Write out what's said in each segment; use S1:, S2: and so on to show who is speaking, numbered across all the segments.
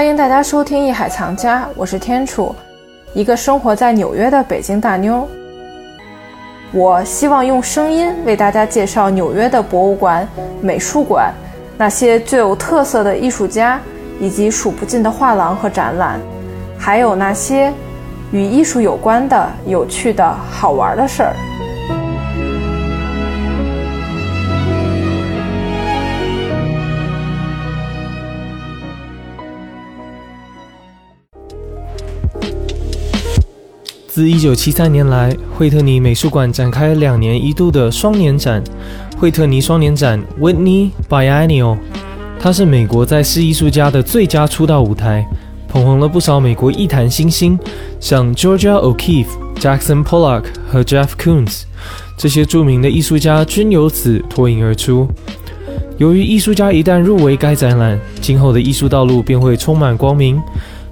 S1: 欢迎大家收听《艺海藏家》，我是天楚，一个生活在纽约的北京大妞。我希望用声音为大家介绍纽约的博物馆、美术馆，那些最有特色的艺术家，以及数不尽的画廊和展览，还有那些与艺术有关的有趣的好玩的事儿。
S2: 自1973年来，惠特尼美术馆展开两年一度的双年展——惠特尼双年展 （Whitney Biennial）。它是美国在世艺术家的最佳出道舞台，捧红了不少美国艺坛新星，像 Georgia O'Keeffe、Jackson Pollock 和 Jeff Koons。这些著名的艺术家均由此脱颖而出。由于艺术家一旦入围该展览，今后的艺术道路便会充满光明。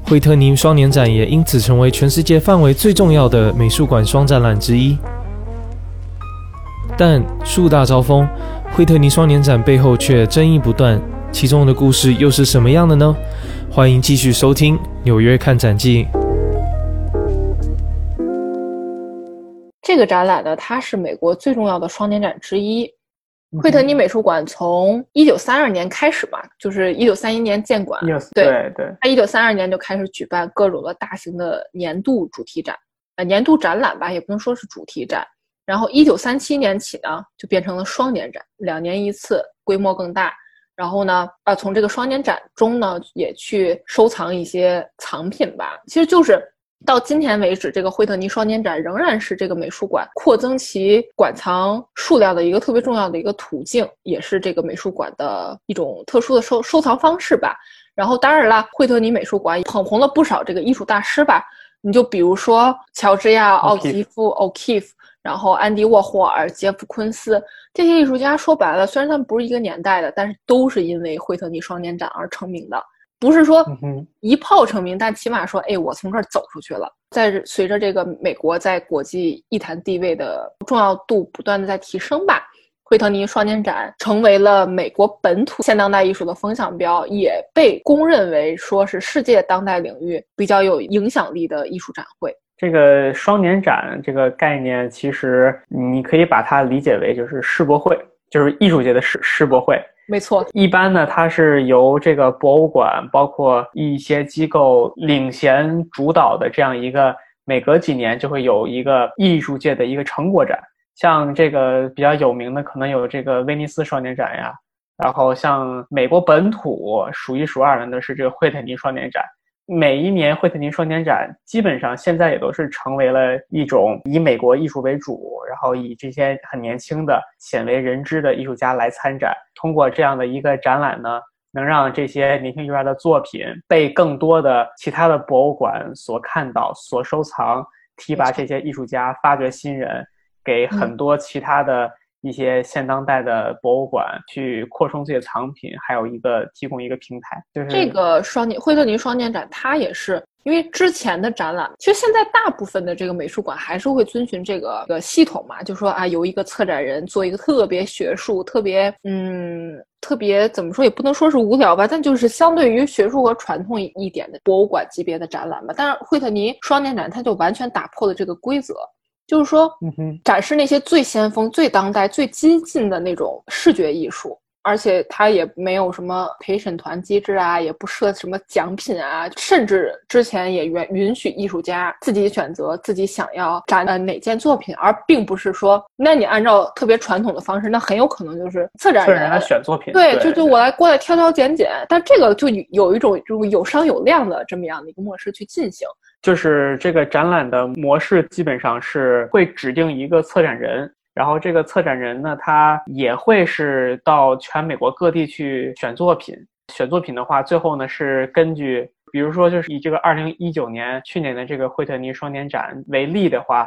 S2: 惠特尼双年展也因此成为全世界范围最重要的美术馆双展览之一。但树大招风，惠特尼双年展背后却争议不断，其中的故事又是什么样的呢？欢迎继续收听《纽约看展记》。
S1: 这个展览呢，它是美国最重要的双年展之一。惠特尼美术馆从一九三二年开始吧，就是一九三一年建馆，
S3: 对对，
S1: 他一九三二年就开始举办各种的大型的年度主题展，呃，年度展览吧，也不能说是主题展。然后一九三七年起呢，就变成了双年展，两年一次，规模更大。然后呢，啊，从这个双年展中呢，也去收藏一些藏品吧，其实就是。到今天为止，这个惠特尼双年展仍然是这个美术馆扩增其馆藏数量的一个特别重要的一个途径，也是这个美术馆的一种特殊的收收藏方式吧。然后，当然了，惠特尼美术馆捧红了不少这个艺术大师吧。你就比如说乔治亚·奥吉夫 （O'Keeffe），然后安迪·沃霍尔、杰夫·昆斯这些艺术家，说白了，虽然他们不是一个年代的，但是都是因为惠特尼双年展而成名的。不是说一炮成名，但起码说，哎，我从这儿走出去了。在随着这个美国在国际艺坛地位的重要度不断的在提升吧，惠特尼双年展成为了美国本土现当代艺术的风向标，也被公认为说是世界当代领域比较有影响力的艺术展会。
S3: 这个双年展这个概念，其实你可以把它理解为就是世博会，就是艺术界的世世博会。
S1: 没错，
S3: 一般呢，它是由这个博物馆，包括一些机构领衔主导的这样一个，每隔几年就会有一个艺术界的一个成果展。像这个比较有名的，可能有这个威尼斯双年展呀，然后像美国本土数一数二的那是这个惠特尼双年展。每一年惠特尼双年展，基本上现在也都是成为了一种以美国艺术为主，然后以这些很年轻的、鲜为人知的艺术家来参展。通过这样的一个展览呢，能让这些年轻艺术家的作品被更多的其他的博物馆所看到、所收藏，提拔这些艺术家，发掘新人，给很多其他的。一些现当代的博物馆去扩充自己的藏品，还有一个提供一个平台，就是
S1: 这个双年惠特尼双年展，它也是因为之前的展览，其实现在大部分的这个美术馆还是会遵循这个个系统嘛，就说啊，由一个策展人做一个特别学术、特别嗯、特别怎么说也不能说是无聊吧，但就是相对于学术和传统一点的博物馆级别的展览吧。但是惠特尼双年展，它就完全打破了这个规则。就是说，展示那些最先锋、最当代、最激进的那种视觉艺术，而且它也没有什么陪审团机制啊，也不设什么奖品啊，甚至之前也允允许艺术家自己选择自己想要展呃哪件作品，而并不是说，那你按照特别传统的方式，那很有可能就是策展人
S3: 来选作品，
S1: 对，就就我来过来挑挑拣拣，但这个就有一种就有商有量的这么样的一个模式去进行。
S3: 就是这个展览的模式，基本上是会指定一个策展人，然后这个策展人呢，他也会是到全美国各地去选作品。选作品的话，最后呢是根据，比如说就是以这个二零一九年去年的这个惠特尼双年展为例的话，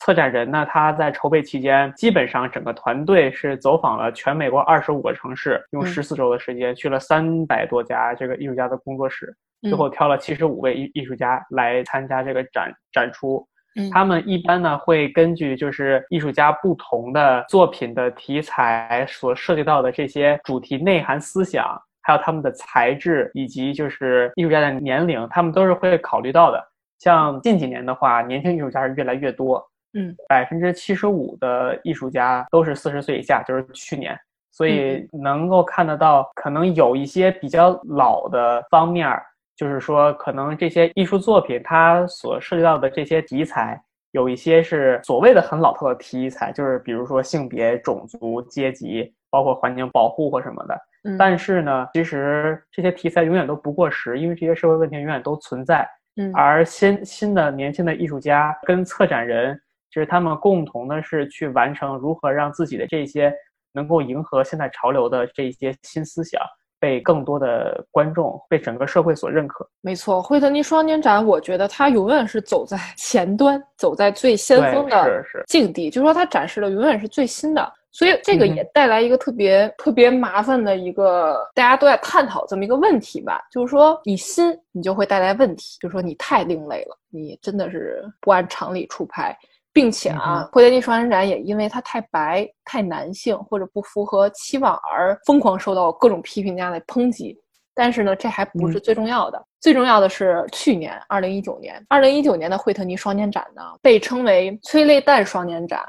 S3: 策展人呢他在筹备期间，基本上整个团队是走访了全美国二十五个城市，用十四周的时间去了三百多家这个艺术家的工作室。最后挑了七十五位艺艺术家来参加这个展展出，他们一般呢会根据就是艺术家不同的作品的题材所涉及到的这些主题内涵思想，还有他们的材质以及就是艺术家的年龄，他们都是会考虑到的。像近几年的话，年轻艺术家是越来越多，
S1: 嗯，
S3: 百分之七十五的艺术家都是四十岁以下，就是去年，所以能够看得到，可能有一些比较老的方面儿，就是说可能这些艺术作品它所涉及到的这些题材。有一些是所谓的很老套的题材，就是比如说性别、种族、阶级，包括环境保护或什么的。
S1: 嗯，
S3: 但是呢，其实这些题材永远都不过时，因为这些社会问题永远都存在。
S1: 嗯，
S3: 而新新的年轻的艺术家跟策展人，就是他们共同的是去完成如何让自己的这些能够迎合现在潮流的这些新思想。被更多的观众、被整个社会所认可。
S1: 没错，惠特尼双年展，我觉得它永远是走在 前端，走在最先锋的境地，就是说它展示的永远是最新的。所以这个也带来一个特别特别麻烦的一个大家都在探讨这么一个问题吧，就是说你新，你就会带来问题，就是说你太另类了，你真的是不按常理出牌。并且啊，惠特尼双年展也因为它太白、太男性或者不符合期望而疯狂受到各种批评家的抨击。但是呢，这还不是最重要的，最重要的是去年二零一九年，二零一九年的惠特尼双年展呢，被称为催泪弹双年展。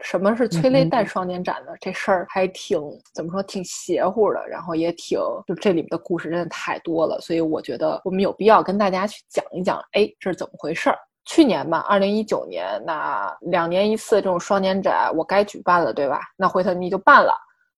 S1: 什么是催泪弹双年展呢？这事儿还挺怎么说，挺邪乎的，然后也挺就这里面的故事真的太多了，所以我觉得我们有必要跟大家去讲一讲，哎，这是怎么回事儿。去年吧，二零一九年，那两年一次这种双年展，我该举办了，对吧？那惠特尼就办了，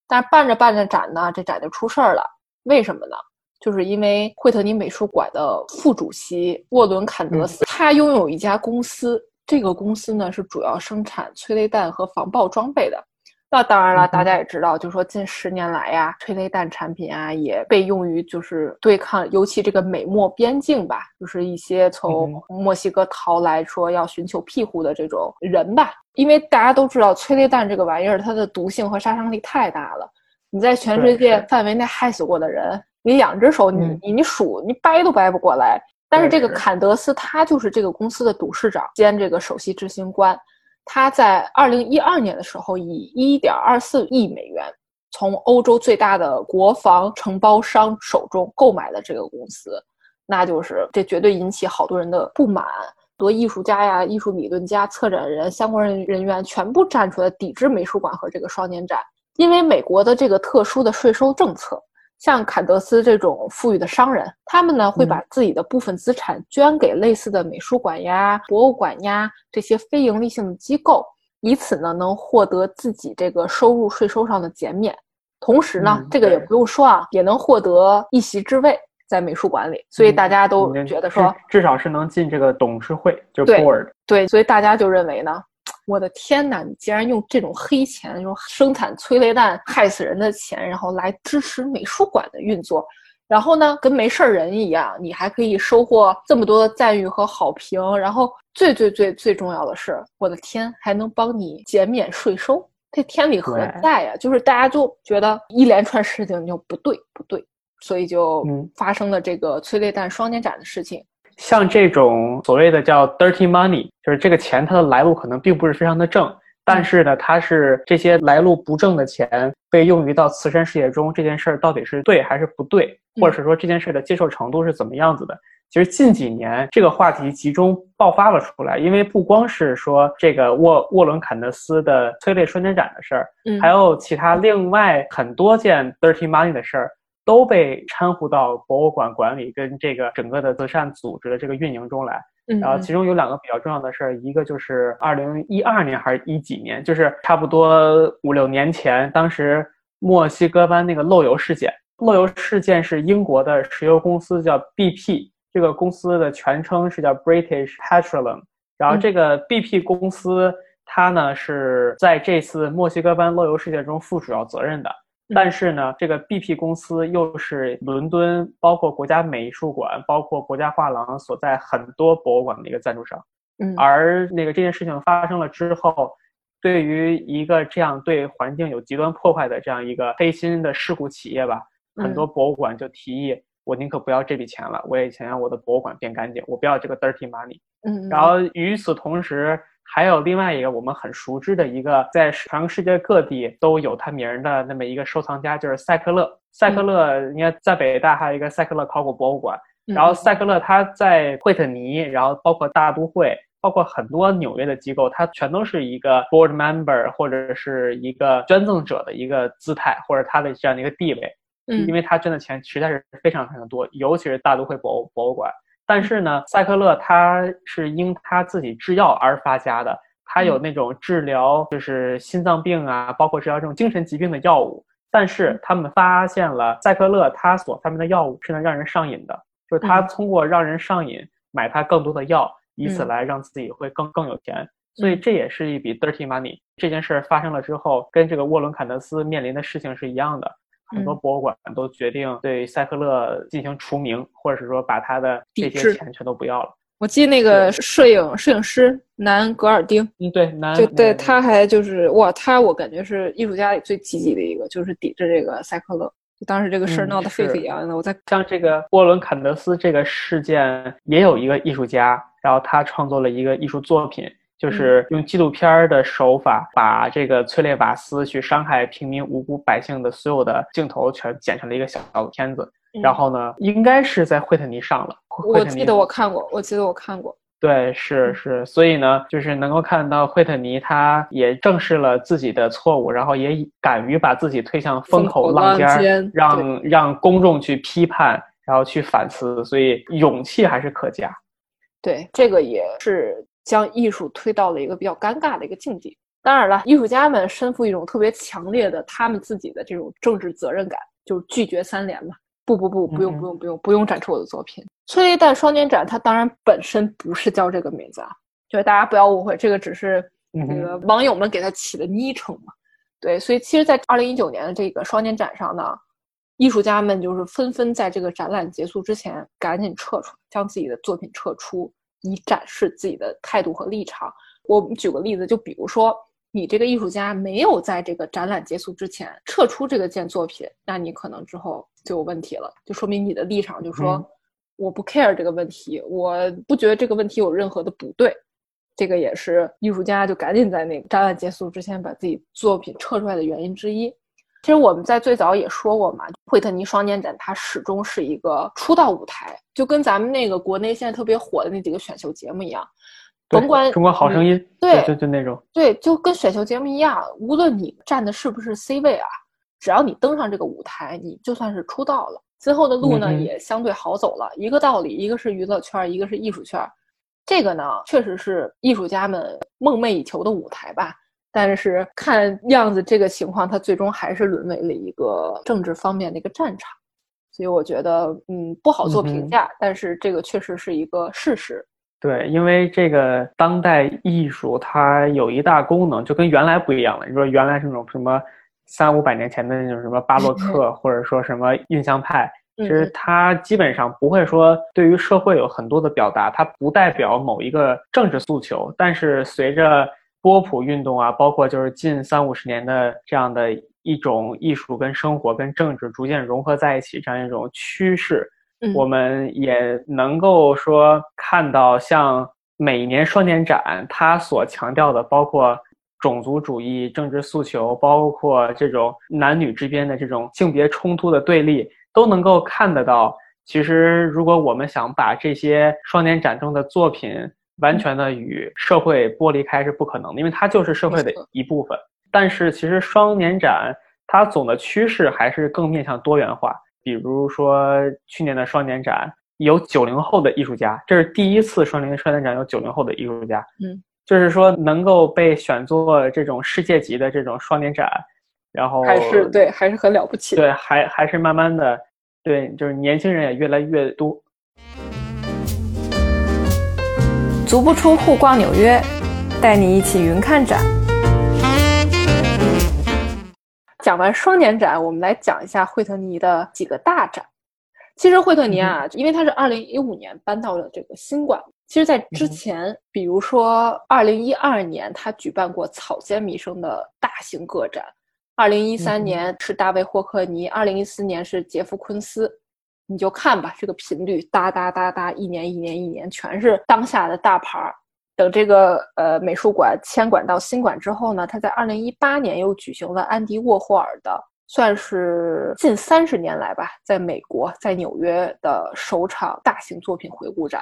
S1: 但是办着办着展呢，这展就出事儿了。为什么呢？就是因为惠特尼美术馆的副主席沃伦·坎德斯，他拥有一家公司，这个公司呢是主要生产催泪弹和防爆装备的。那当然了，大家也知道，就是说近十年来呀，催泪弹产品啊也被用于就是对抗，尤其这个美墨边境吧，就是一些从墨西哥逃来说要寻求庇护的这种人吧。因为大家都知道，催泪弹这个玩意儿，它的毒性和杀伤力太大了。你在全世界范围内害死过的人，你两只手你你你数，你掰都掰不过来。但是这个坎德斯他就是这个公司的董事长兼这个首席执行官。他在二零一二年的时候，以一点二四亿美元从欧洲最大的国防承包商手中购买了这个公司，那就是这绝对引起好多人的不满，多艺术家呀、艺术理论家、策展人、相关人人员全部站出来抵制美术馆和这个双年展，因为美国的这个特殊的税收政策。像坎德斯这种富裕的商人，他们呢会把自己的部分资产捐给类似的美术馆呀、博物馆呀这些非盈利性的机构，以此呢能获得自己这个收入税收上的减免。同时呢，这个也不用说啊，也能获得一席之位在美术馆里。所以大家都觉得说，
S3: 至少是能进这个董事会，就 board。
S1: 对，所以大家就认为呢。我的天哪！你竟然用这种黑钱，用生产催泪弹害死人的钱，然后来支持美术馆的运作，然后呢，跟没事儿人一样，你还可以收获这么多的赞誉和好评，然后最最最最重要的是，我的天，还能帮你减免税收，这天理何在呀？就是大家就觉得一连串事情就不对不对，所以就发生了这个催泪弹双年展的事情。
S3: 像这种所谓的叫 dirty money，就是这个钱它的来路可能并不是非常的正，但是呢，它是这些来路不正的钱被用于到慈善事业中，这件事儿到底是对还是不对，或者是说这件事的接受程度是怎么样子的？其实近几年这个话题集中爆发了出来，因为不光是说这个沃沃伦坎德斯的催泪双年展的事儿，还有其他另外很多件 dirty money 的事儿。都被掺和到博物馆管理跟这个整个的慈善组织的这个运营中来。然后其中有两个比较重要的事儿，一个就是二零一二年还是一几年，就是差不多五六年前，当时墨西哥湾那个漏油事件。漏油事件是英国的石油公司叫 BP，这个公司的全称是叫 British Petroleum。然后这个 BP 公司它呢是在这次墨西哥湾漏油事件中负主要责任的。但是呢，这个 BP 公司又是伦敦，包括国家美术馆，包括国家画廊所在很多博物馆的一个赞助商。
S1: 嗯，
S3: 而那个这件事情发生了之后，对于一个这样对环境有极端破坏的这样一个黑心的事故企业吧，很多博物馆就提议，我宁可不要这笔钱了，我也想让我的博物馆变干净，我不要这个 dirty money。
S1: 嗯，
S3: 然后与此同时，还有另外一个我们很熟知的一个，在全世界各地都有他名儿的那么一个收藏家，就是塞克勒。塞克勒应该在北大还有一个塞克勒考古博物馆。然后塞克勒他在惠特尼，然后包括大都会，包括很多纽约的机构，他全都是一个 board member 或者是一个捐赠者的一个姿态，或者他的这样的一个地位。
S1: 嗯，
S3: 因为他捐的钱实在是非常非常多，尤其是大都会博物博物馆。但是呢，赛克勒他是因他自己制药而发家的，他有那种治疗就是心脏病啊，包括治疗这种精神疾病的药物。但是他们发现了赛克勒他所发明的药物是能让人上瘾的，就是他通过让人上瘾买他更多的药，以此来让自己会更更有钱。所以这也是一笔 dirty money。这件事发生了之后，跟这个沃伦坎德斯面临的事情是一样的。很多博物馆都决定对塞克勒进行除名，或者是说把他的这些钱全都不要了。
S1: 我记得那个摄影摄影师南格尔丁，
S3: 嗯，对，南
S1: 就对，他还就是哇，他我感觉是艺术家里最积极的一个，就是抵制这个塞克勒。就当时这个事儿闹得沸沸扬扬的，我在
S3: 像这个沃伦坎德斯这个事件，也有一个艺术家，然后他创作了一个艺术作品。就是用纪录片的手法，把这个催泪瓦斯去伤害平民无辜百姓的所有的镜头全剪成了一个小小的片子。然后呢，应该是在惠特尼上了。
S1: 我记得我看过，我记得我看过。
S3: 对，是是，所以呢，就是能够看到惠特尼他也正视了自己的错误，然后也敢于把自己推向风口浪尖，让让公众去批判，然后去反思，所以勇气还是可嘉。
S1: 对，这个也是。将艺术推到了一个比较尴尬的一个境地。当然了，艺术家们身负一种特别强烈的他们自己的这种政治责任感，就是拒绝三连嘛。不不不，不用不用不用不用展出我的作品。催泪弹双年展，它当然本身不是叫这个名字啊，就是大家不要误会，这个只是那个网友们给它起的昵称嘛。对，所以其实，在二零一九年的这个双年展上呢，艺术家们就是纷纷在这个展览结束之前赶紧撤出，将自己的作品撤出。以展示自己的态度和立场。我们举个例子，就比如说，你这个艺术家没有在这个展览结束之前撤出这个件作品，那你可能之后就有问题了，就说明你的立场就说我不 care 这个问题，我不觉得这个问题有任何的不对。这个也是艺术家就赶紧在那个展览结束之前把自己作品撤出来的原因之一。其实我们在最早也说过嘛，惠特尼双年展它始终是一个出道舞台，就跟咱们那个国内现在特别火的那几个选秀节目一样，甭管
S3: 中国好声音，
S1: 对，
S3: 就就那种，
S1: 对，就跟选秀节目一样，无论你站的是不是 C 位啊，只要你登上这个舞台，你就算是出道了，今后的路呢也相对好走了。一个道理，一个是娱乐圈，一个是艺术圈，这个呢确实是艺术家们梦寐以求的舞台吧。但是看样子，这个情况它最终还是沦为了一个政治方面的一个战场，所以我觉得，嗯，不好做评价。但是这个确实是一个事实。
S3: 对，因为这个当代艺术它有一大功能，就跟原来不一样了。你说原来是那种什么三五百年前的那种什么巴洛克，或者说什么印象派，其实它基本上不会说对于社会有很多的表达，它不代表某一个政治诉求。但是随着波普运动啊，包括就是近三五十年的这样的一种艺术跟生活跟政治逐渐融合在一起这样一种趋势，我们也能够说看到，像每年双年展，它所强调的包括种族主义、政治诉求，包括这种男女之间的这种性别冲突的对立，都能够看得到。其实，如果我们想把这些双年展中的作品，完全的与社会剥离开是不可能的，因为它就是社会的一部分。但是其实双年展它总的趋势还是更面向多元化。比如说去年的双年展有九零后的艺术家，这是第一次双年双年展有九零后的艺术家。
S1: 嗯，
S3: 就是说能够被选作这种世界级的这种双年展，然后
S1: 还是对还是很了不起。
S3: 对，还还是慢慢的，对，就是年轻人也越来越多。
S1: 足不出户逛纽约，带你一起云看展。讲完双年展，我们来讲一下惠特尼的几个大展。其实惠特尼啊，因为它是二零一五年搬到了这个新馆。其实，在之前，比如说二零一二年，他举办过草间弥生的大型个展；二零一三年是大卫霍克尼；二零一四年是杰夫昆斯。你就看吧，这个频率哒哒哒哒，一年一年一年，全是当下的大牌儿。等这个呃美术馆迁馆到新馆之后呢，他在二零一八年又举行了安迪沃霍尔的，算是近三十年来吧，在美国在纽约的首场大型作品回顾展。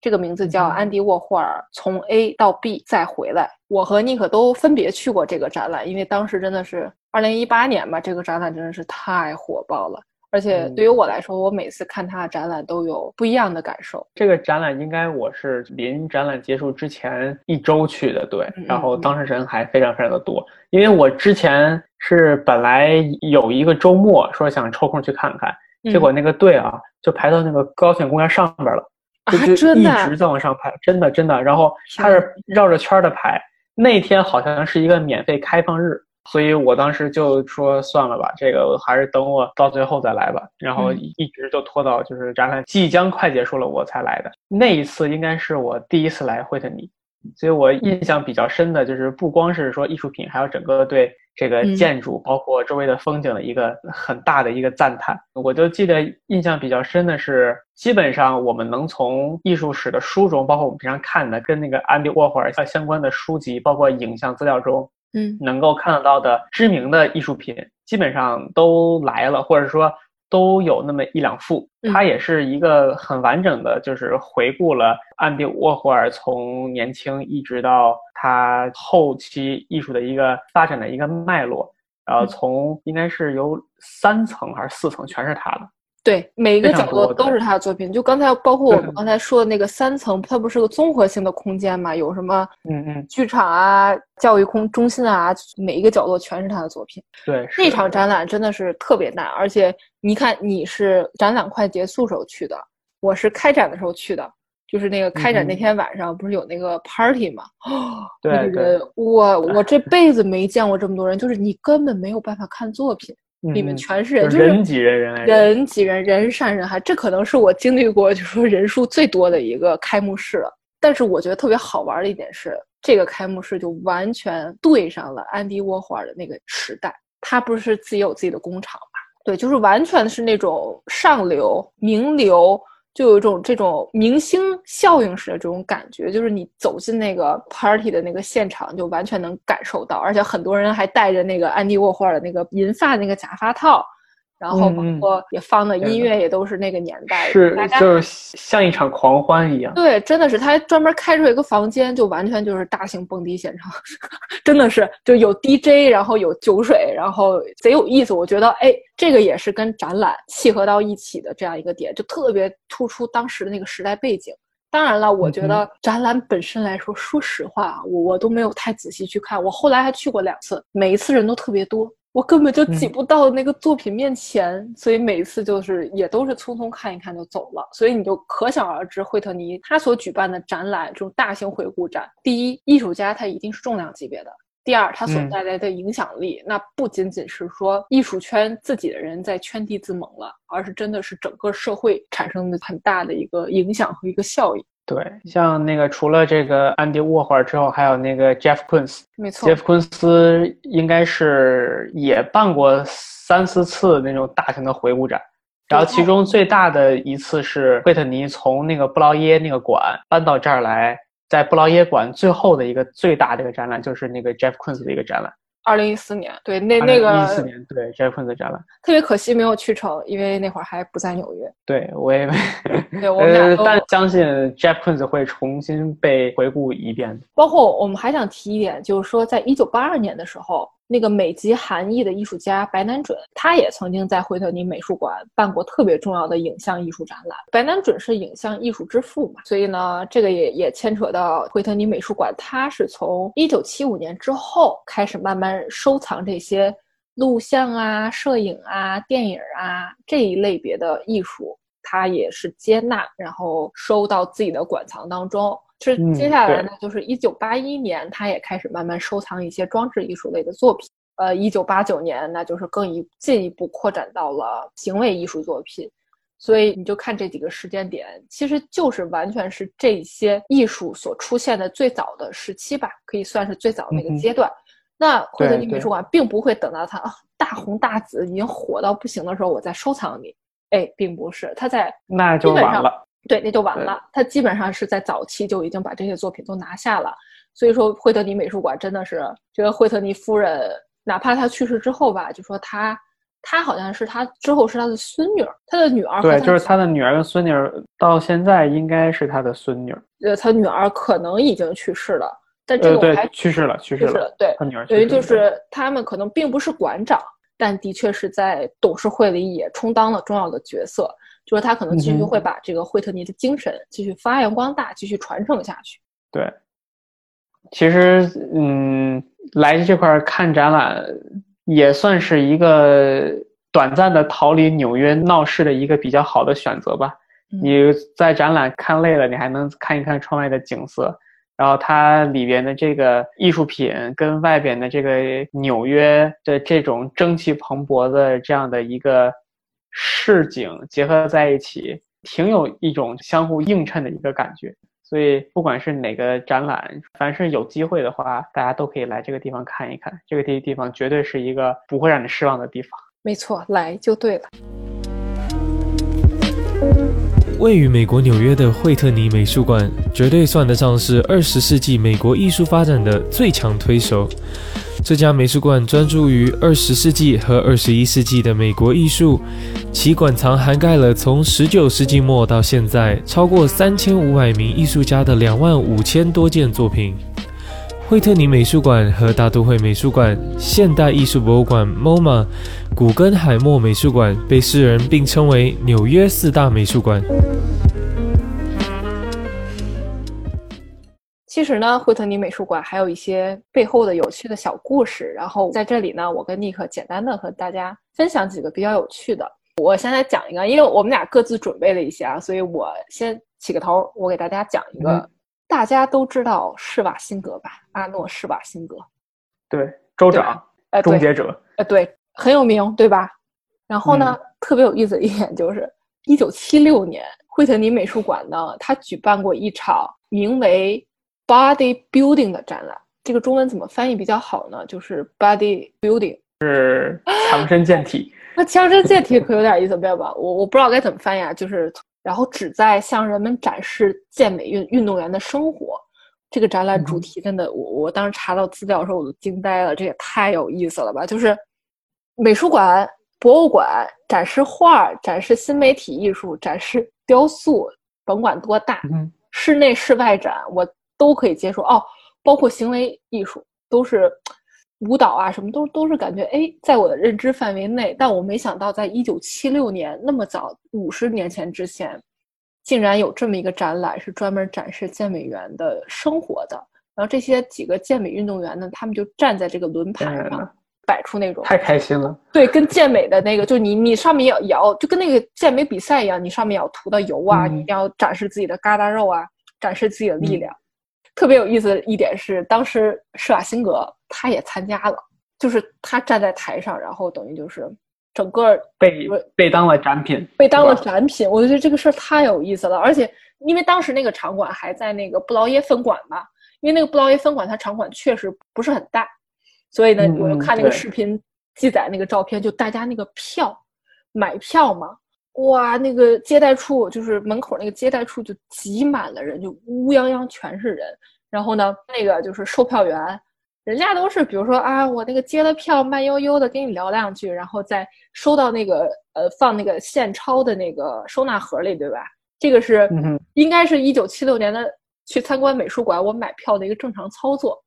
S1: 这个名字叫安迪沃霍尔从 A 到 B 再回来。我和尼克都分别去过这个展览，因为当时真的是二零一八年吧，这个展览真的是太火爆了。而且对于我来说，我每次看他的展览都有不一样的感受。
S3: 这个展览应该我是临展览结束之前一周去的，对，然后当时人还非常非常的多。因为我之前是本来有一个周末说想抽空去看看，结果那个队啊就排到那个高铁公园上边了。就一直在往上排，真的真的。然后它是绕着圈的排，那天好像是一个免费开放日，所以我当时就说算了吧，这个还是等我到最后再来吧。然后一直就拖到就是展览即将快结束了我才来的。那一次应该是我第一次来惠特尼，所以我印象比较深的就是不光是说艺术品，还有整个对。这个建筑包括周围的风景的一个很大的一个赞叹，我就记得印象比较深的是，基本上我们能从艺术史的书中，包括我们平常看的跟那个安迪沃霍尔相关的书籍，包括影像资料中，
S1: 嗯，
S3: 能够看得到的知名的艺术品，基本上都来了，或者说。都有那么一两幅，它也是一个很完整的，就是回顾了安迪沃霍尔从年轻一直到他后期艺术的一个发展的一个脉络，然后从应该是有三层还是四层，全是他的。
S1: 对，每一个角落都是他的作品。就刚才包括我们刚才说的那个三层，它不是个综合性的空间嘛？有什么
S3: 嗯嗯
S1: 剧场啊、教育空中心啊，每一个角落全是他的作品。
S3: 对，
S1: 那场展览真的是特别大，而且你看，你是展览快结束时候去的，我是开展的时候去的，就是那个开展那天晚上不是有那个 party 吗？
S3: 对
S1: 对，我我这辈子没见过这么多人，就是你根本没有办法看作品。里面全是人，
S3: 就是人挤人，人
S1: 人挤人，人山人海。这可能是我经历过，就是说人数最多的一个开幕式了。但是我觉得特别好玩的一点是，这个开幕式就完全对上了安迪沃霍尔的那个时代。他不是自己有自己的工厂嘛？对，就是完全是那种上流名流。就有一种这种明星效应式的这种感觉，就是你走进那个 party 的那个现场，就完全能感受到，而且很多人还戴着那个安迪沃霍尔的那个银发那个假发套。然后包括也放的音乐也都是那个年代，
S3: 是就是像一场狂欢一样。
S1: 对，真的是他专门开出一个房间，就完全就是大型蹦迪现场，真的是就有 DJ，然后有酒水，然后贼有意思。我觉得，哎，这个也是跟展览契合到一起的这样一个点，就特别突出当时的那个时代背景。当然了，我觉得展览本身来说，说实话，我我都没有太仔细去看。我后来还去过两次，每一次人都特别多。我根本就挤不到那个作品面前，所以每次就是也都是匆匆看一看就走了。所以你就可想而知，惠特尼他所举办的展览这种大型回顾展，第一，艺术家他一定是重量级别的；第二，他所带来的影响力，那不仅仅是说艺术圈自己的人在圈地自萌了，而是真的是整个社会产生的很大的一个影响和一个效应。
S3: 对，像那个除了这个安迪沃霍尔之后，还有那个 Jeff Koons，
S1: 没错
S3: ，Jeff Koons 应该是也办过三四次那种大型的回顾展，然后其中最大的一次是惠特尼从那个布劳耶那个馆搬到这儿来，在布劳耶馆最后的一个最大的一个展览就是那个 Jeff Koons 的一个展览。
S1: 二零一四年，对那那个
S3: 一四年，对 Koons 的展览，
S1: 特别可惜没有去成，因为那会儿还不在纽约。
S3: 对，我也，
S1: 对我们俩都，
S3: 但相信 Jeff Koons 会重新被回顾一遍。
S1: 包括我们还想提一点，就是说，在一九八二年的时候。那个美籍韩裔的艺术家白南准，他也曾经在惠特尼美术馆办过特别重要的影像艺术展览。白南准是影像艺术之父嘛，所以呢，这个也也牵扯到惠特尼美术馆，他是从一九七五年之后开始慢慢收藏这些录像啊、摄影啊、电影啊这一类别的艺术，他也是接纳，然后收到自己的馆藏当中。是接下来呢，就是一九八一年，他也开始慢慢收藏一些装置艺术类的作品。呃，一九八九年，那就是更一进一步扩展到了行为艺术作品。所以你就看这几个时间点，其实就是完全是这些艺术所出现的最早的时期吧，可以算是最早那个阶段。那惠特尼美术馆并不会等到它大红大紫、已经火到不行的时候，我再收藏你。哎，并不是，它在
S3: 那就晚了。
S1: 对，那就完了。他基本上是在早期就已经把这些作品都拿下了。所以说，惠特尼美术馆真的是这个惠特尼夫人，哪怕她去世之后吧，就说她，她好像是她之后是她的孙女儿，他的女儿
S3: 对，就是她的女儿跟孙女儿，到现在应该是她的孙女儿。
S1: 呃，他女儿可能已经去世了，但这个我还
S3: 去世了，去世了。
S1: 对，
S3: 她女儿
S1: 等于就是他们可能并不是馆长，但的确是在董事会里也充当了重要的角色，就是他可能继续会把这个惠特尼的精神继续发扬光大，继续传承下去。
S3: 对。其实，嗯，来这块看展览也算是一个短暂的逃离纽约闹市的一个比较好的选择吧。你在展览看累了，你还能看一看窗外的景色，然后它里边的这个艺术品跟外边的这个纽约的这种蒸汽蓬勃的这样的一个市井结合在一起，挺有一种相互映衬的一个感觉。所以，不管是哪个展览，凡是有机会的话，大家都可以来这个地方看一看。这个地地方绝对是一个不会让你失望的地方。
S1: 没错，来就对了。
S2: 位于美国纽约的惠特尼美术馆，绝对算得上是二十世纪美国艺术发展的最强推手。这家美术馆专注于二十世纪和二十一世纪的美国艺术，其馆藏涵盖了从十九世纪末到现在超过三千五百名艺术家的两万五千多件作品。惠特尼美术馆和大都会美术馆、现代艺术博物馆 （MoMA）、古根海默美术馆被世人并称为纽约四大美术馆。
S1: 其实呢，惠特尼美术馆还有一些背后的有趣的小故事。然后在这里呢，我跟尼克简单的和大家分享几个比较有趣的。我先来讲一个，因为我们俩各自准备了一些啊，所以我先起个头。我给大家讲一个，大家都知道施瓦辛格吧？阿诺·施瓦辛格，
S3: 对，州长，呃，终结者，
S1: 呃，对，很有名，对吧？然后呢，特别有意思的一点就是，一九七六年，惠特尼美术馆呢，他举办过一场名为。Body building 的展览，这个中文怎么翻译比较好呢？就是 body building，
S3: 是强身健体。
S1: 那强身健体可有点意思，不要吧？我我不知道该怎么翻译啊。就是然后旨在向人们展示健美运运动员的生活。这个展览主题真的，我我当时查到资料的时候我都惊呆了，这也太有意思了吧！就是美术馆、博物馆展示画、展示新媒体艺术、展示雕塑，甭管多大，室内室外展，我。都可以接受哦，包括行为艺术都是舞蹈啊，什么都都是感觉哎，在我的认知范围内。但我没想到，在一九七六年那么早，五十年前之前，竟然有这么一个展览，是专门展示健美员的生活的。然后这些几个健美运动员呢，他们就站在这个轮盘上，摆出那种
S3: 太开心了。
S1: 对，跟健美的那个，就你你上面要要，就跟那个健美比赛一样，你上面要涂的油啊，你一定要展示自己的疙瘩肉啊，展示自己的力量。特别有意思的一点是，当时施瓦辛格他也参加了，就是他站在台上，然后等于就是整个
S3: 被被当了展品，
S1: 被当了展品。我觉得这个事儿太有意思了，而且因为当时那个场馆还在那个布劳耶分馆嘛，因为那个布劳耶分馆它场馆确实不是很大，所以呢，我就看那个视频记载那个照片，就大家那个票买票嘛。哇，那个接待处就是门口那个接待处就挤满了人，就乌泱泱全是人。然后呢，那个就是售票员，人家都是比如说啊，我那个接了票，慢悠悠的跟你聊两句，然后再收到那个呃放那个现钞的那个收纳盒里，对吧？这个是应该是一九七六年的去参观美术馆我买票的一个正常操作。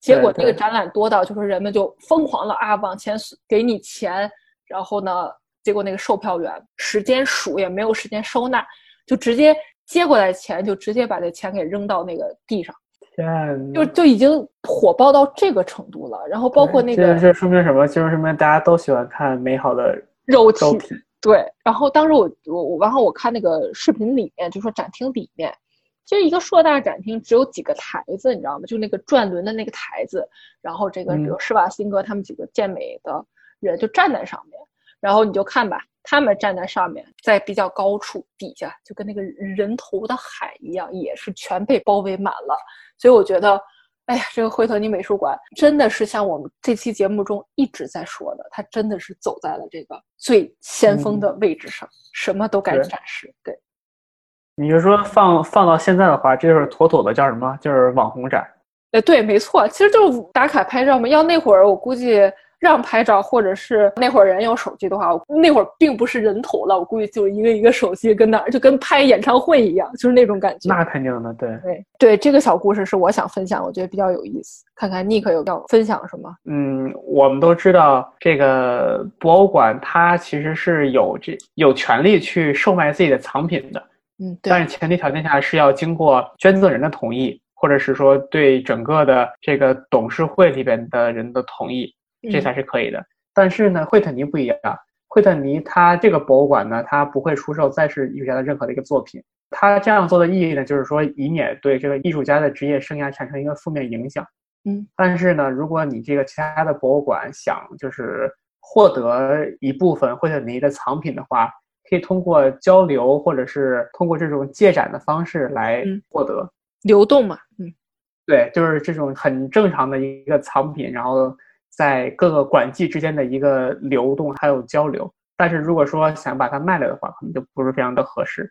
S1: 结果那个展览多到就是人们就疯狂了啊，往前给你钱，然后呢。结果那个售票员时间数也没有时间收纳，就直接接过来钱，就直接把这钱给扔到那个地上。
S3: 天，
S1: 就就已经火爆到这个程度了。然后包括那个，
S3: 这说明什么？就是说明大家都喜欢看美好的
S1: 肉体。对。然后当时我我我，然后我看那个视频里面，就说展厅里面，其实一个硕大展厅只有几个台子，你知道吗？就那个转轮的那个台子，然后这个比如施瓦辛格他们几个健美的人就站在上面。然后你就看吧，他们站在上面，在比较高处，底下就跟那个人头的海一样，也是全被包围满了。所以我觉得，哎呀，这个惠特尼美术馆真的是像我们这期节目中一直在说的，它真的是走在了这个最先锋的位置上，什么都敢展示。对。
S3: 你就说放放到现在的话，这就是妥妥的叫什么？就是网红展。
S1: 哎，对，没错，其实就是打卡拍照嘛。要那会儿，我估计让拍照，或者是那会儿人有手机的话，那会儿并不是人头了，我估计就一个一个手机跟那儿，就跟拍演唱会一样，就是那种感觉。
S3: 那肯定的，对
S1: 对对，这个小故事是我想分享，我觉得比较有意思。看看 Nick 有要分享什么？
S3: 嗯，我们都知道这个博物馆它其实是有这有权利去售卖自己的藏品的。
S1: 嗯，对。
S3: 但是前提条件下是要经过捐赠人的同意。或者是说对整个的这个董事会里边的人的同意，这才是可以的。但是呢，惠特尼不一样，惠特尼他这个博物馆呢，他不会出售再世艺术家的任何的一个作品。他这样做的意义呢，就是说以免对这个艺术家的职业生涯产生一个负面影响。
S1: 嗯。
S3: 但是呢，如果你这个其他的博物馆想就是获得一部分惠特尼的藏品的话，可以通过交流或者是通过这种借展的方式来获得。
S1: 流动嘛，嗯，
S3: 对，就是这种很正常的一个藏品，然后在各个馆际之间的一个流动还有交流。但是如果说想把它卖了的话，可能就不是非常的合适。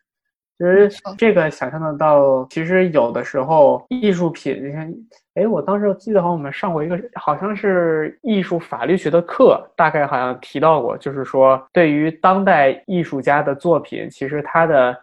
S3: 其实这个想象得到，其实有的时候艺术品，你看，哎，我当时记得好像我们上过一个好像是艺术法律学的课，大概好像提到过，就是说对于当代艺术家的作品，其实它的。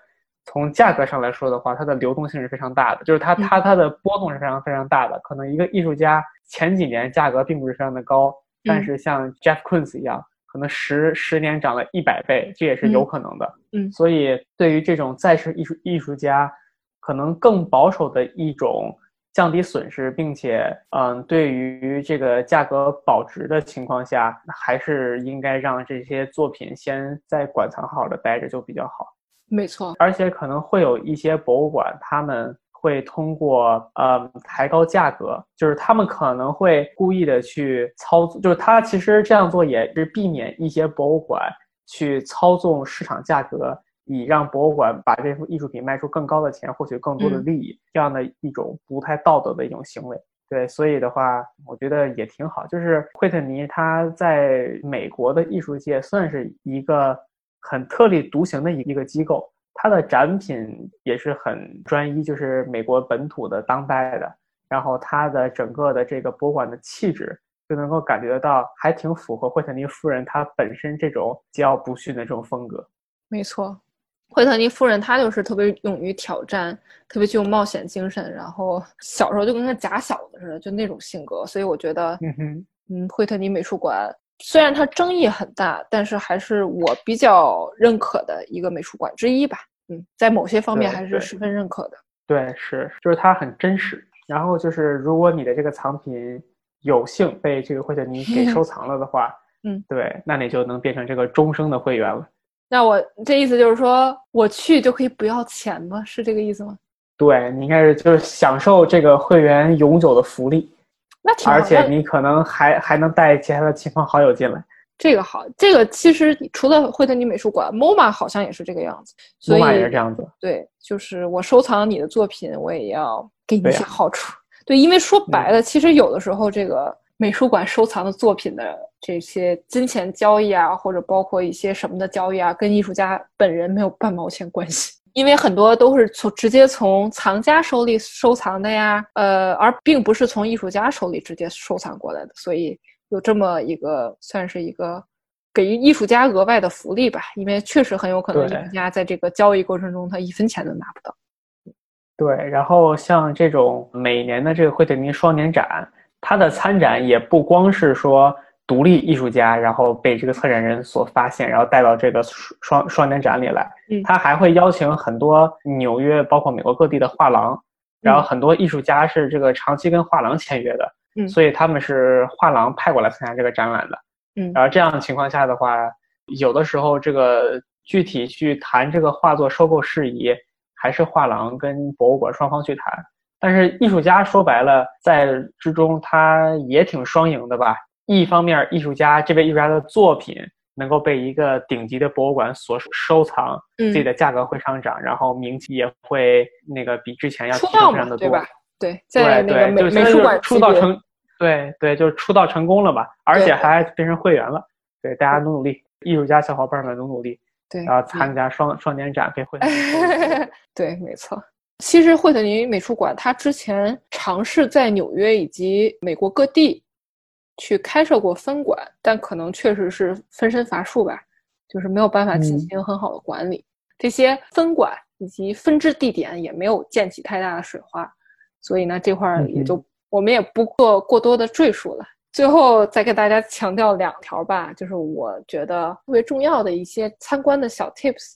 S3: 从价格上来说的话，它的流动性是非常大的，就是它它它的波动是非常非常大的。可能一个艺术家前几年价格并不是非常的高，但是像 Jeff Koons 一样，可能十十年涨了一百倍，这也是有可能的。
S1: 嗯，
S3: 所以对于这种在世艺术艺术家，可能更保守的一种降低损失，并且嗯，对于这个价格保值的情况下，还是应该让这些作品先在馆藏好好的待着就比较好。
S1: 没错，
S3: 而且可能会有一些博物馆，他们会通过呃抬高价格，就是他们可能会故意的去操作，就是他其实这样做也是避免一些博物馆去操纵市场价格，以让博物馆把这幅艺术品卖出更高的钱，获取更多的利益，这样的一种不太道德的一种行为。对，所以的话，我觉得也挺好。就是惠特尼他在美国的艺术界算是一个。很特立独行的一一个机构，它的展品也是很专一，就是美国本土的当代的，然后它的整个的这个博物馆的气质就能够感觉得到，还挺符合惠特尼夫人她本身这种桀骜不驯的这种风格。
S1: 没错，惠特尼夫人她就是特别勇于挑战，特别具有冒险精神，然后小时候就跟个假小子似的，就那种性格，所以我觉得，
S3: 嗯哼，
S1: 嗯，惠特尼美术馆。虽然它争议很大，但是还是我比较认可的一个美术馆之一吧。嗯，在某些方面还是十分认可的。
S3: 对，是，就是它很真实。然后就是，如果你的这个藏品有幸被这个惠特尼给收 藏了的话，
S1: 嗯，
S3: 对，那你就能变成这个终生的会员了。
S1: 那我这意思就是说，我去就可以不要钱吗？是这个意思吗？
S3: 对你应该是就是享受这个会员永久的福利。
S1: 那挺好，
S3: 而且你可能还还能带其他的亲朋好友进来，
S1: 这个好。这个其实除了惠特尼美术馆，MoMA 好像也是这个样子。
S3: MoMA 也是这样子。
S1: 对，就是我收藏你的作品，我也要给你一些好处。对，因为说白了，其实有的时候这个美术馆收藏的作品的这些金钱交易啊，或者包括一些什么的交易啊，跟艺术家本人没有半毛钱关系。因为很多都是从直接从藏家手里收藏的呀，呃，而并不是从艺术家手里直接收藏过来的，所以有这么一个算是一个给予艺术家额外的福利吧。因为确实很有可能艺术家在这个交易过程中他一分钱都拿不到。
S3: 对，然后像这种每年的这个惠特尼双年展，它的参展也不光是说。独立艺术家，然后被这个策展人所发现，然后带到这个双双年展里来。
S1: 嗯，
S3: 他还会邀请很多纽约，包括美国各地的画廊，然后很多艺术家是这个长期跟画廊签约的。
S1: 嗯，
S3: 所以他们是画廊派过来参加这个展览的。
S1: 嗯，
S3: 然后这样的情况下的话，有的时候这个具体去谈这个画作收购事宜，还是画廊跟博物馆双方去谈。但是艺术家说白了，在之中他也挺双赢的吧。一方面，艺术家这位艺术家的作品能够被一个顶级的博物馆所收藏，自己的价格会上涨，然后名气也会那个比之前要提升非常的多，
S1: 对吧？对，在那个美
S3: 美
S1: 术馆
S3: 出道成，对对，就是出道成功了吧，而且还变成会员了。对，大家努努力，艺术家小伙伴们努努力。
S1: 对，
S3: 然后参加双双年展被惠特尼。
S1: 对，没错。其实惠特尼美术馆它之前尝试在纽约以及美国各地去开设过分馆，但可能确实是分身乏术吧，就是没有办法进行很好的管理。这些分馆以及分支地点也没有溅起太大的水花，所以呢，这块儿也就我们也不做过多的赘述了。最后再给大家强调两条吧，就是我觉得特别重要的一些参观的小 tips。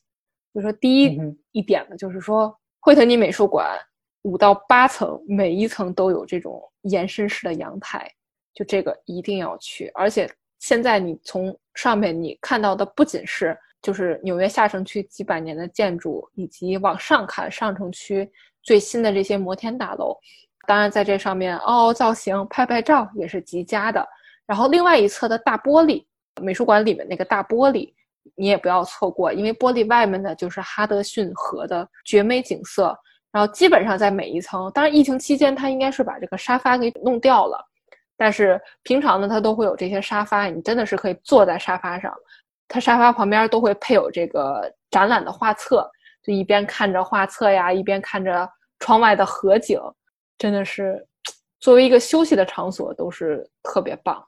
S1: 就说第一一点呢，就是说惠特尼美术馆五到八层，每一层都有这种延伸式的阳台，就这个一定要去。而且现在你从上面你看到的不仅是就是纽约下城区几百年的建筑，以及往上看上城区最新的这些摩天大楼。当然，在这上面凹凹造型、拍拍照也是极佳的。然后，另外一侧的大玻璃，美术馆里面那个大玻璃，你也不要错过，因为玻璃外面呢就是哈德逊河的绝美景色。然后，基本上在每一层，当然疫情期间它应该是把这个沙发给弄掉了，但是平常呢它都会有这些沙发，你真的是可以坐在沙发上。它沙发旁边都会配有这个展览的画册，就一边看着画册呀，一边看着窗外的河景。真的是，作为一个休息的场所，都是特别棒。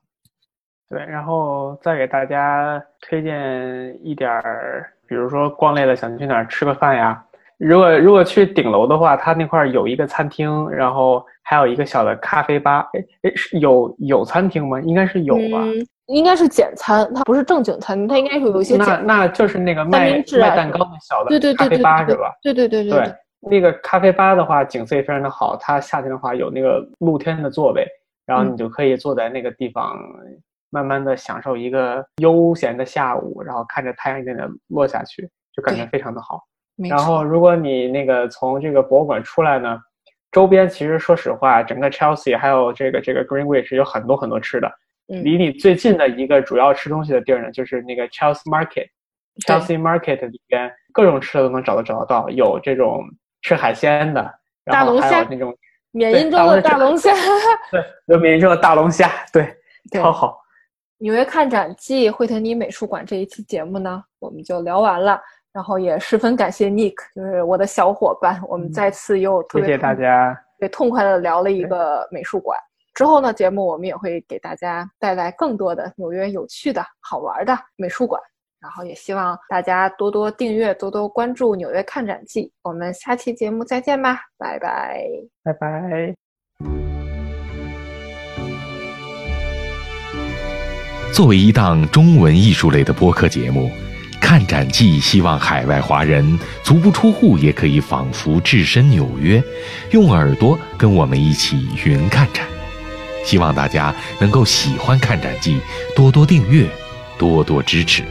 S3: 对，然后再给大家推荐一点儿，比如说逛累了想去哪儿吃个饭呀。如果如果去顶楼的话，它那块儿有一个餐厅，然后还有一个小的咖啡吧。哎哎，是有有餐厅吗？应该是有吧。
S1: 应该是简餐，它不是正经餐厅，它应该是有一些。
S3: 那那就是那个卖卖蛋糕的小的咖啡吧是吧？
S1: 对对对对
S3: 对。那个咖啡吧的话，景色也非常的好。它夏天的话有那个露天的座位，然后你就可以坐在那个地方，慢慢的享受一个悠闲的下午，然后看着太阳一点点落下去，就感觉非常的好。然后如果你那个从这个博物馆出来呢，周边其实说实话，整个 Chelsea 还有这个这个 Greenwich 有很多很多吃的。离你最近的一个主要吃东西的地儿呢，就是那个 Chelsea Market。Chelsea Market 里边各种吃的都能找得找得到，有这种。吃海鲜的，然后还有那种
S1: 缅因州的大龙虾，
S3: 对，有缅因州的大龙虾，对，超好。
S1: 纽约看展记惠特尼美术馆这一期节目呢，我们就聊完了。然后也十分感谢 Nick，就是我的小伙伴，我们再次又
S3: 谢谢大家，
S1: 对，痛快的聊了一个美术馆。之后呢，节目我们也会给大家带来更多的纽约有趣的好玩的美术馆。然后也希望大家多多订阅，多多关注《纽约看展记》。我们下期节目再见吧，拜拜，
S3: 拜拜。
S4: 作为一档中文艺术类的播客节目，《看展记》希望海外华人足不出户也可以仿佛置身纽约，用耳朵跟我们一起云看展。希望大家能够喜欢《看展记》，多多订阅，多多支持。